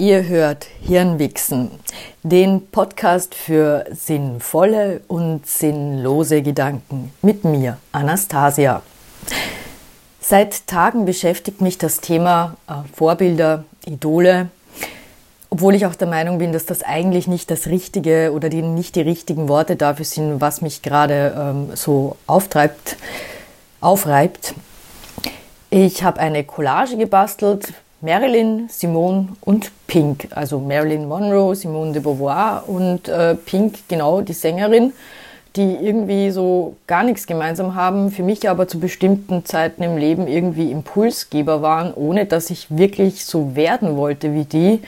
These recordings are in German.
Ihr hört Hirnwichsen, den Podcast für sinnvolle und sinnlose Gedanken mit mir, Anastasia. Seit Tagen beschäftigt mich das Thema äh, Vorbilder, Idole, obwohl ich auch der Meinung bin, dass das eigentlich nicht das Richtige oder die, nicht die richtigen Worte dafür sind, was mich gerade ähm, so auftreibt, aufreibt. Ich habe eine Collage gebastelt Marilyn, Simone und Pink. Also Marilyn Monroe, Simone de Beauvoir und äh, Pink, genau die Sängerin, die irgendwie so gar nichts gemeinsam haben, für mich aber zu bestimmten Zeiten im Leben irgendwie Impulsgeber waren, ohne dass ich wirklich so werden wollte wie die.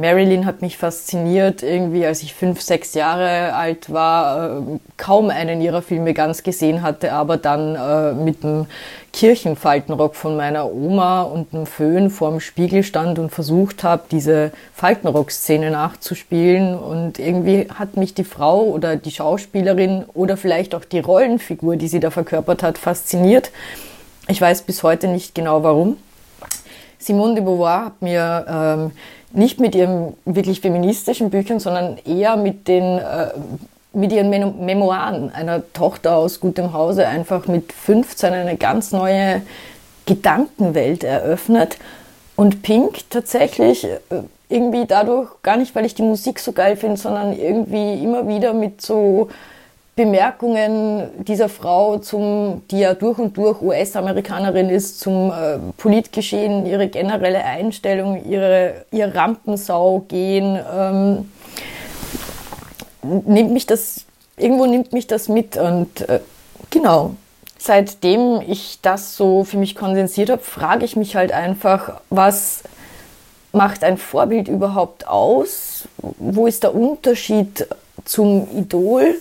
Marilyn hat mich fasziniert, irgendwie als ich fünf, sechs Jahre alt war, äh, kaum einen ihrer Filme ganz gesehen hatte, aber dann äh, mit dem Kirchenfaltenrock von meiner Oma und einem Föhn vorm Spiegel stand und versucht habe, diese Faltenrock-Szene nachzuspielen. Und irgendwie hat mich die Frau oder die Schauspielerin oder vielleicht auch die Rollenfigur, die sie da verkörpert hat, fasziniert. Ich weiß bis heute nicht genau warum. Simone de Beauvoir hat mir ähm, nicht mit ihren wirklich feministischen Büchern, sondern eher mit den äh, mit ihren Mem Memoiren einer Tochter aus gutem Hause einfach mit 15 eine ganz neue Gedankenwelt eröffnet. Und Pink tatsächlich äh, irgendwie dadurch, gar nicht weil ich die Musik so geil finde, sondern irgendwie immer wieder mit so Bemerkungen dieser Frau zum, die ja durch und durch US-Amerikanerin ist, zum äh, Politgeschehen, ihre generelle Einstellung, ihre, ihr Rampensau gehen, ähm, nimmt mich das, irgendwo nimmt mich das mit und äh, genau. Seitdem ich das so für mich kondensiert habe, frage ich mich halt einfach, was macht ein Vorbild überhaupt aus? Wo ist der Unterschied zum Idol?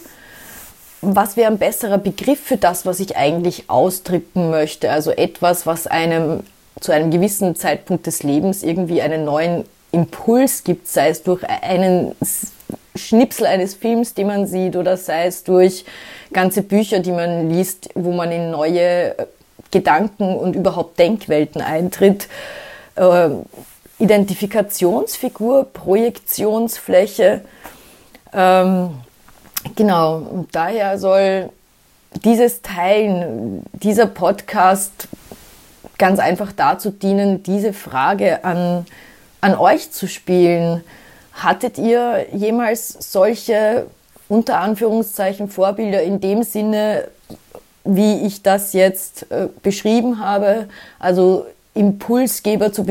Was wäre ein besserer Begriff für das, was ich eigentlich ausdrücken möchte? Also etwas, was einem zu einem gewissen Zeitpunkt des Lebens irgendwie einen neuen Impuls gibt, sei es durch einen Schnipsel eines Films, den man sieht, oder sei es durch ganze Bücher, die man liest, wo man in neue äh, Gedanken und überhaupt Denkwelten eintritt. Äh, Identifikationsfigur, Projektionsfläche. Ähm, Genau, und daher soll dieses Teilen, dieser Podcast ganz einfach dazu dienen, diese Frage an, an euch zu spielen. Hattet ihr jemals solche unter Anführungszeichen Vorbilder in dem Sinne, wie ich das jetzt äh, beschrieben habe, also Impulsgeber zu,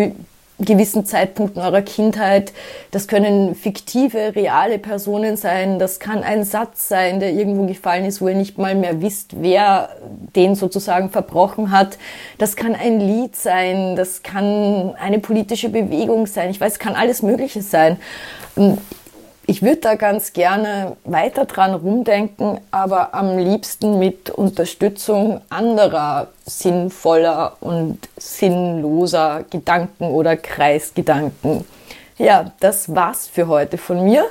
gewissen Zeitpunkten eurer Kindheit. Das können fiktive, reale Personen sein. Das kann ein Satz sein, der irgendwo gefallen ist, wo ihr nicht mal mehr wisst, wer den sozusagen verbrochen hat. Das kann ein Lied sein. Das kann eine politische Bewegung sein. Ich weiß, kann alles Mögliche sein ich würde da ganz gerne weiter dran rumdenken, aber am liebsten mit Unterstützung anderer sinnvoller und sinnloser Gedanken oder Kreisgedanken. Ja, das war's für heute von mir.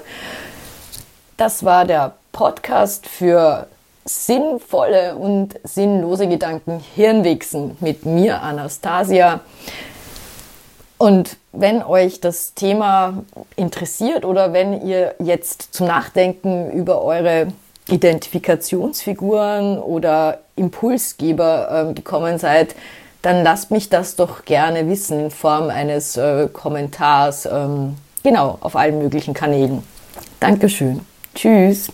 Das war der Podcast für sinnvolle und sinnlose Gedanken Hirnwichsen mit mir, Anastasia. Und wenn euch das Thema interessiert oder wenn ihr jetzt zum Nachdenken über eure Identifikationsfiguren oder Impulsgeber äh, gekommen seid, dann lasst mich das doch gerne wissen in Form eines äh, Kommentars, ähm, genau, auf allen möglichen Kanälen. Dankeschön. Tschüss.